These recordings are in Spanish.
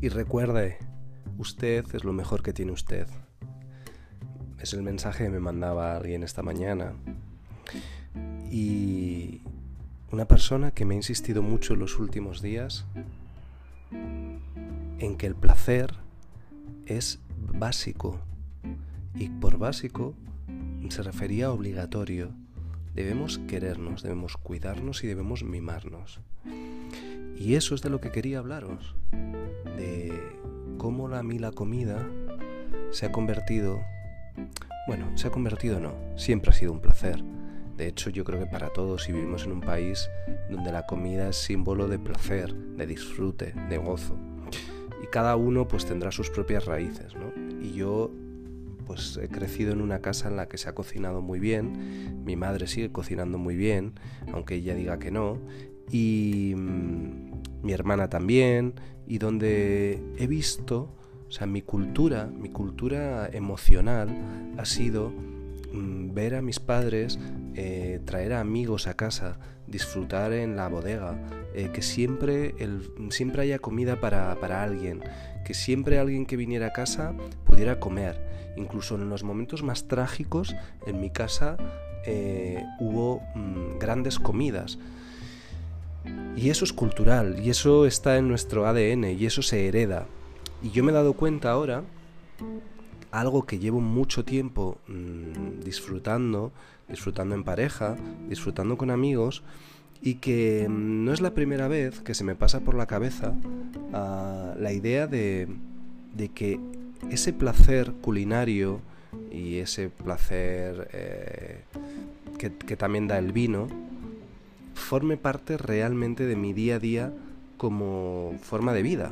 Y recuerde, usted es lo mejor que tiene usted. Es el mensaje que me mandaba alguien esta mañana. Y una persona que me ha insistido mucho en los últimos días en que el placer es básico. Y por básico se refería a obligatorio. Debemos querernos, debemos cuidarnos y debemos mimarnos. Y eso es de lo que quería hablaros, de cómo a mí la comida se ha convertido, bueno, se ha convertido no, siempre ha sido un placer. De hecho, yo creo que para todos, si vivimos en un país donde la comida es símbolo de placer, de disfrute, de gozo. Y cada uno pues tendrá sus propias raíces, ¿no? Y yo pues he crecido en una casa en la que se ha cocinado muy bien, mi madre sigue cocinando muy bien, aunque ella diga que no, y mm, mi hermana también, y donde he visto, o sea, mi cultura, mi cultura emocional ha sido mm, ver a mis padres, eh, traer a amigos a casa, disfrutar en la bodega, eh, que siempre, el, siempre haya comida para, para alguien, que siempre alguien que viniera a casa pudiera comer. Incluso en los momentos más trágicos, en mi casa eh, hubo mm, grandes comidas. Y eso es cultural, y eso está en nuestro ADN, y eso se hereda. Y yo me he dado cuenta ahora, algo que llevo mucho tiempo mm, disfrutando, disfrutando en pareja, disfrutando con amigos, y que mm, no es la primera vez que se me pasa por la cabeza ah, la idea de, de, que ese placer culinario y ese placer eh, que, que también da el vino forme parte realmente de mi día a día como forma de vida.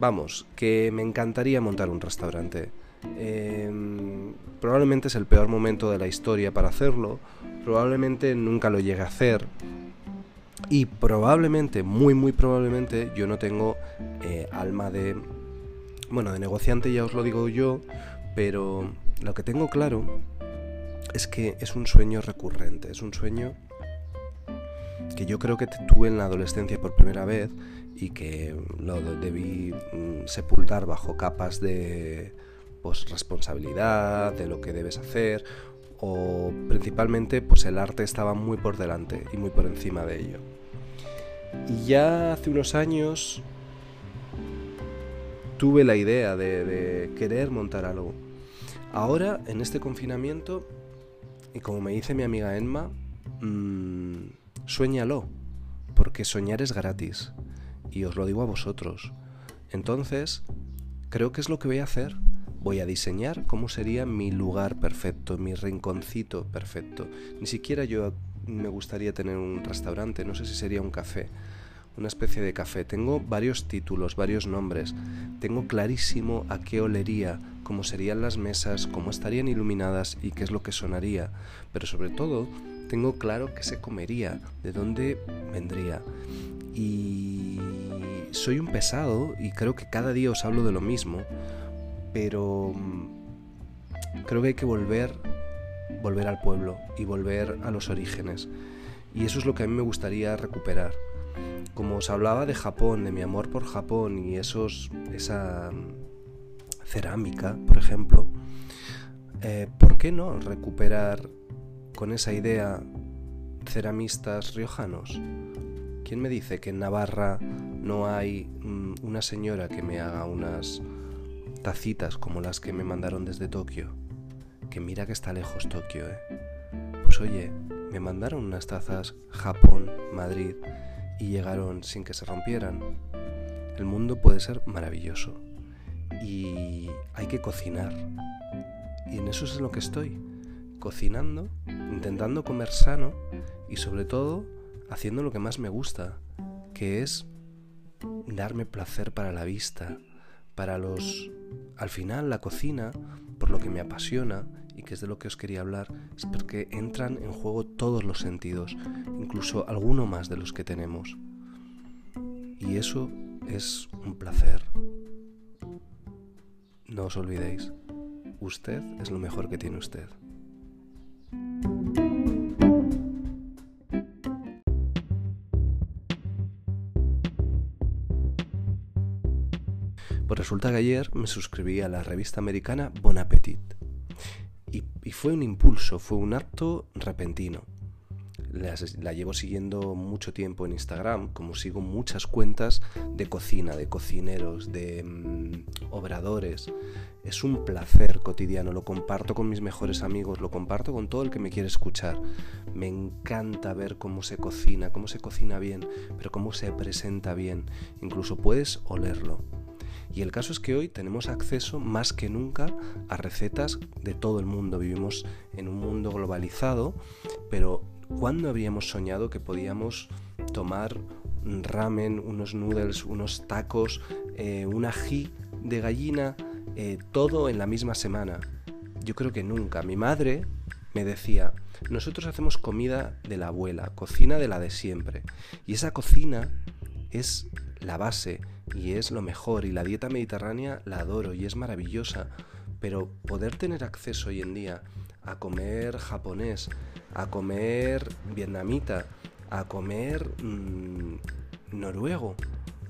Vamos, que me encantaría montar un restaurante. Em, probablemente es el peor momento de la historia para hacerlo, probablemente nunca lo llegue a hacer y probablemente, muy muy probablemente, yo no tengo eh, alma de... Bueno, de negociante ya os lo digo yo, pero lo que tengo claro es que es un sueño recurrente, es un sueño que yo creo que tuve en la adolescencia por primera vez y que lo debí mm, sepultar bajo capas de pues, responsabilidad, de lo que debes hacer, o principalmente pues el arte estaba muy por delante y muy por encima de ello. Y ya hace unos años tuve la idea de, querer montar algo. Ahora, en este confinamiento, y como me dice mi amiga Emma, mmm, suéñalo, porque soñar es gratis. Y os lo digo a vosotros. Entonces, creo que es lo que voy a hacer. Voy a diseñar cómo sería mi lugar perfecto, mi rinconcito perfecto. Ni siquiera yo me gustaría tener un restaurante, no sé si sería un café, una especie de café. Tengo varios títulos, varios nombres. Tengo clarísimo a qué olería, cómo serían las mesas, cómo estarían iluminadas y qué es lo que sonaría. Pero sobre todo, tengo claro qué se comería, de dónde vendría. Y soy un pesado y creo que cada día os hablo de lo mismo, pero mm, creo que hay que volver volver al pueblo y volver a los orígenes. Y eso es lo que a mí me gustaría recuperar. Como os hablaba de Japón, de mi amor por Japón y esos, esa cerámica, por ejemplo, eh, ¿por qué no recuperar con esa idea ceramistas riojanos? ¿Quién me dice que en Navarra no hay mm, una señora que me haga unas tacitas como las que me mandaron desde Tokio? que mira que está lejos Tokio, ¿eh? Pues oye, me mandaron unas tazas Japón, Madrid y llegaron sin que se rompieran. El mundo puede ser maravilloso y hay que cocinar. Y en eso es en lo que estoy, cocinando, intentando comer sano y sobre todo haciendo lo que más me gusta, que es darme placer para la vista, para los... Al final la cocina, por lo que me apasiona, y que es de lo que os quería hablar, es porque entran en juego todos los sentidos, incluso alguno más de los que tenemos. Y eso es un placer. No os olvidéis, usted es lo mejor que tiene usted. Pues resulta que ayer me suscribí a la revista americana Bon Appetit. Y, fue un impulso, fue un acto repentino la llevo siguiendo mucho tiempo en Instagram, como sigo muchas cuentas de cocina, de cocineros, de mm, obradores. Es un placer cotidiano, lo comparto con mis mejores amigos, lo comparto con todo el que me quiere escuchar. Me encanta ver cómo se cocina, cómo se cocina bien, pero cómo se presenta bien. Incluso puedes olerlo. Y el caso es que hoy tenemos acceso más que nunca a recetas de todo el mundo. Vivimos en un mundo globalizado, pero ¿Cuándo habíamos soñado que podíamos tomar ramen, unos noodles, unos tacos, eh, un ají de gallina, eh, todo en la misma semana? Yo creo que nunca. Mi madre me decía, nosotros hacemos comida de la abuela, cocina de la de siempre. Y esa cocina es la base y es lo mejor. Y la dieta mediterránea la adoro y es maravillosa. Pero poder tener acceso hoy en día a comer japonés, a comer vietnamita, a comer mm, noruego.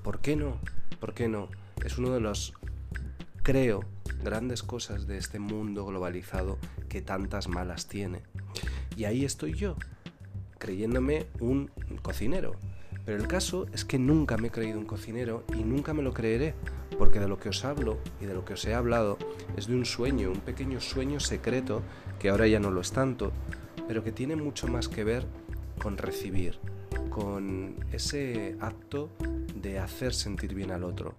¿Por qué no? ¿Por qué no? Es uno de los, creo, grandes cosas de este mundo globalizado que tantas malas tiene. Y ahí estoy yo, creyéndome un cocinero. Pero el caso es que nunca me he creído un cocinero y nunca me lo creeré, porque de lo que os hablo y de lo que os he hablado es de un sueño, un pequeño sueño secreto, que ahora ya no lo es tanto, pero que tiene mucho más que ver con recibir, con ese acto de hacer sentir bien al otro.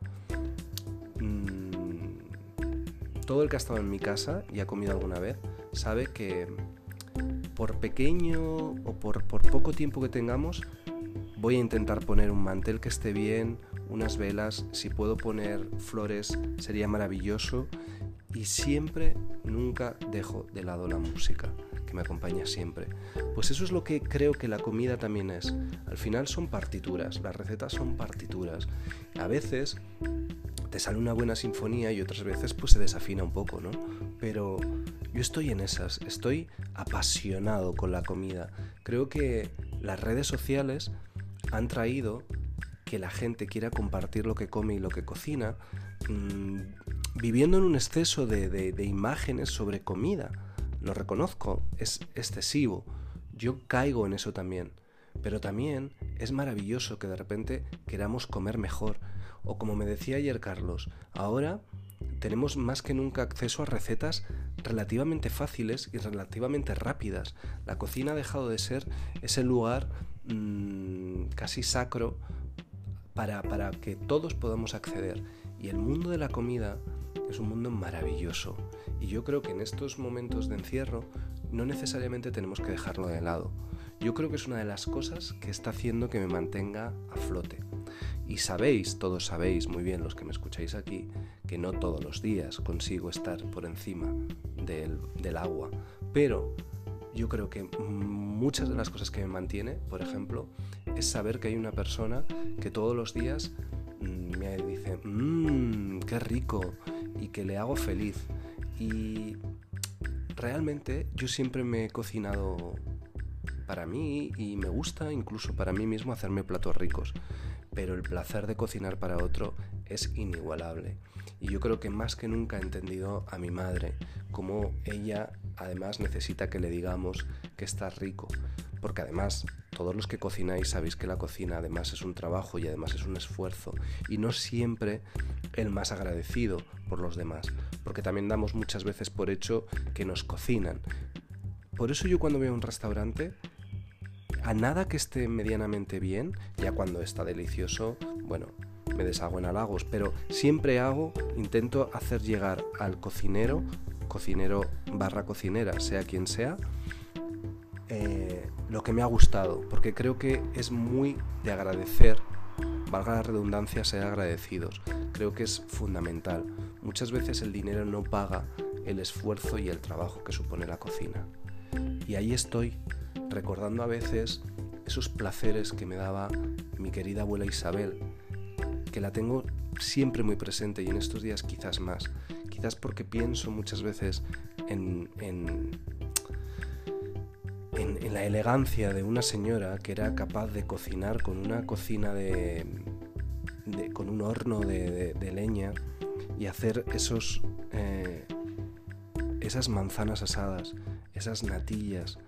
Mm, todo el que ha estado en mi casa y ha comido alguna vez sabe que por pequeño o por, por poco tiempo que tengamos, voy a intentar poner un mantel que esté bien, unas velas, si puedo poner flores sería maravilloso y siempre, nunca dejo de lado la música me acompaña siempre. Pues eso es lo que creo que la comida también es. Al final son partituras, las recetas son partituras. A veces te sale una buena sinfonía y otras veces pues se desafina un poco, ¿no? Pero yo estoy en esas, estoy apasionado con la comida. Creo que las redes sociales han traído que la gente quiera compartir lo que come y lo que cocina, mm, viviendo en un exceso de imágenes sobre comida lo reconozco, es excesivo. Yo caigo en eso también. Pero también es maravilloso que de repente queramos comer mejor. O como me decía ayer Carlos, ahora tenemos más que nunca acceso a recetas relativamente fáciles y relativamente rápidas. La cocina ha dejado de ser ese lugar mmm, casi sacro para, para que todos podamos acceder. Y el mundo de la comida es un mundo maravilloso. Y yo creo que en estos momentos de encierro no necesariamente tenemos que dejarlo de lado. Yo creo que es una de las cosas que está haciendo que me mantenga a flote. Y sabéis, todos sabéis muy bien los que me escucháis aquí, que no todos los días consigo estar por encima del, agua. Pero yo creo que muchas de las cosas que me mantiene, por ejemplo, es saber que hay una persona que todos los días mm, me dice, mmm, qué rico, y que le hago feliz. Y realmente yo siempre me he cocinado para mí y me gusta incluso para mí mismo hacerme platos ricos. Pero el placer de cocinar para otro es inigualable. Y yo creo que más que nunca he entendido a mi madre, como ella además necesita que le digamos que está rico. Porque además todos los que cocináis sabéis que la cocina además es un trabajo y además es un esfuerzo. Y no siempre el más agradecido por los demás, porque también damos muchas veces por hecho que nos cocinan. Por eso yo cuando voy a un restaurante, a nada que esté medianamente bien, ya cuando está delicioso, bueno, me deshago en halagos, pero siempre hago, intento hacer llegar al cocinero, cocinero barra cocinera, sea quien sea, eh, lo que me ha gustado, porque creo que es muy de agradecer valga la redundancia, ser agradecidos. Creo que es fundamental. Muchas veces el dinero no paga el esfuerzo y el trabajo que supone la cocina. Y ahí estoy, recordando a veces esos placeres que me daba mi querida abuela Isabel, que la tengo siempre muy presente y en estos días quizás más. Quizás porque pienso muchas veces en, en la elegancia de una señora que era capaz de cocinar con una cocina de, con un horno de, leña y hacer esos, eh, esas manzanas asadas, esas natillas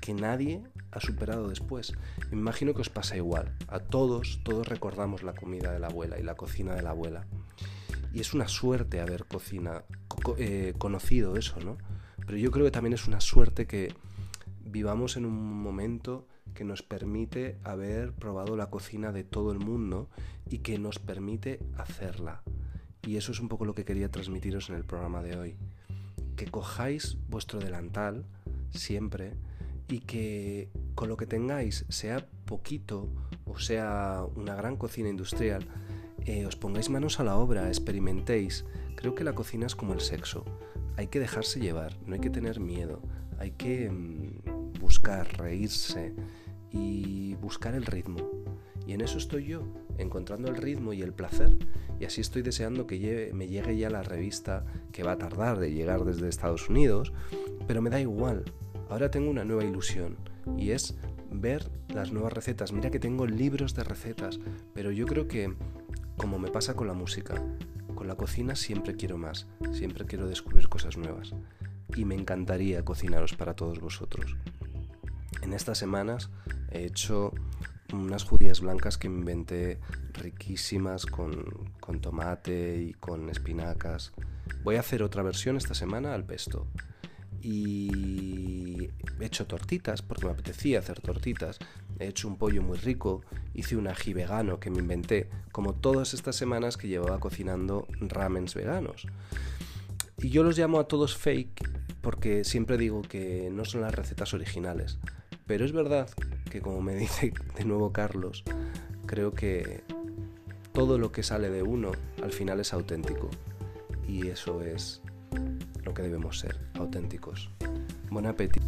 que nadie ha superado después. Me imagino que os pasa igual. A todos, todos recordamos la comida de la abuela y la cocina de la abuela. Y es una suerte haber cocina, eh, conocido eso, ¿no? Pero yo creo que también es una suerte que vivamos en un momento que nos permite haber probado la cocina de todo el mundo y que nos permite hacerla. Y eso es un poco lo que quería transmitiros en el programa de hoy. Que cojáis vuestro delantal siempre y que con lo que tengáis, sea poquito o sea una gran cocina industrial, eh, os pongáis manos a la obra, experimentéis. Creo que la cocina es como el sexo. Hay que dejarse llevar, no hay que tener miedo, hay que mm, buscar, reírse y buscar el ritmo. Y en eso estoy yo, encontrando el ritmo y el placer. Y así estoy deseando que me llegue ya la revista que va a tardar de llegar desde Estados Unidos, pero me da igual. Ahora tengo una nueva ilusión y es ver las nuevas recetas. Mira que tengo libros de recetas, pero yo creo que, como me pasa con la música, con la cocina siempre quiero más, siempre quiero descubrir cosas nuevas. Y me encantaría cocinaros para todos vosotros. En estas semanas he hecho unas judías blancas que inventé riquísimas con, con tomate y con espinacas. Voy a hacer otra versión esta semana al pesto y he hecho tortitas porque me apetecía hacer tortitas. He hecho un pollo muy rico, hice un ají vegano que me inventé, como todas estas semanas que llevaba cocinando ramens veganos. Y yo los llamo a todos fake porque siempre digo que no son las recetas originales. Pero es verdad que como me dice de nuevo Carlos, creo que todo lo que sale de uno al final es auténtico. Y eso es lo que debemos ser, auténticos. Buen apetito.